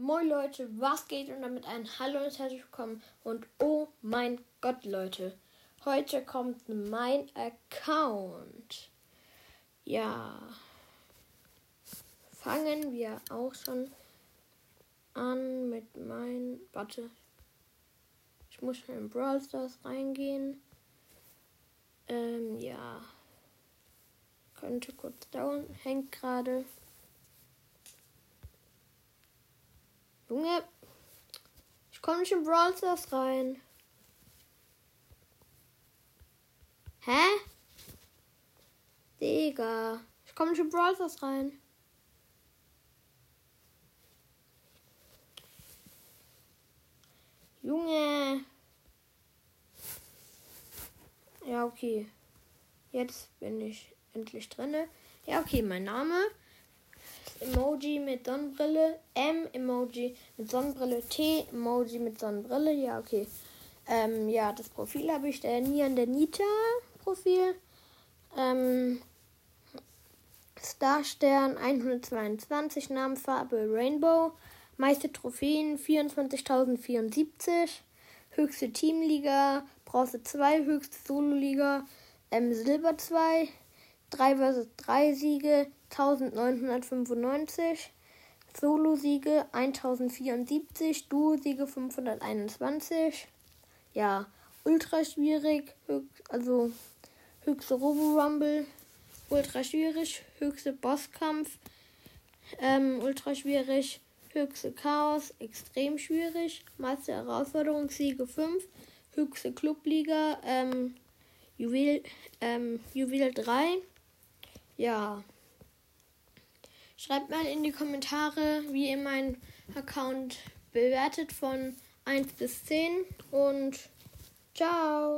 Moin Leute, was geht und damit ein Hallo und herzlich willkommen und oh mein Gott Leute, heute kommt mein Account. Ja, fangen wir auch schon an mit meinem, warte, ich muss schon in Brawl Stars reingehen. Ähm, ja, könnte kurz dauern, hängt gerade. Junge, ich komme nicht in Brawl Stars rein. Hä? Digga, ich komme nicht in Brawl Stars rein. Junge. Ja, okay. Jetzt bin ich endlich drinne. Ja, okay, mein Name Emoji mit Sonnenbrille, M Emoji mit Sonnenbrille, T Emoji mit Sonnenbrille. Ja, okay. Ähm, ja, das Profil habe ich der Nian der Nita Profil. Ähm, Starstern 122, Namenfarbe Rainbow. Meiste Trophäen 24.074. Höchste Teamliga, Bronze 2, höchste Solo-Liga, ähm, Silber 2, 3 vs 3 Siege, 1995, Solo-Siege 1074, Duo-Siege 521. Ja, ultra schwierig, also höchste Robo-Rumble, ultra schwierig, höchste Bosskampf, ähm, ultra schwierig, höchste Chaos, extrem schwierig, meiste Herausforderung, Siege 5, höchste Clubliga, ähm, Juwel, ähm, Juwel 3. Ja. Schreibt mal in die Kommentare, wie ihr meinen Account bewertet von 1 bis 10 und ciao.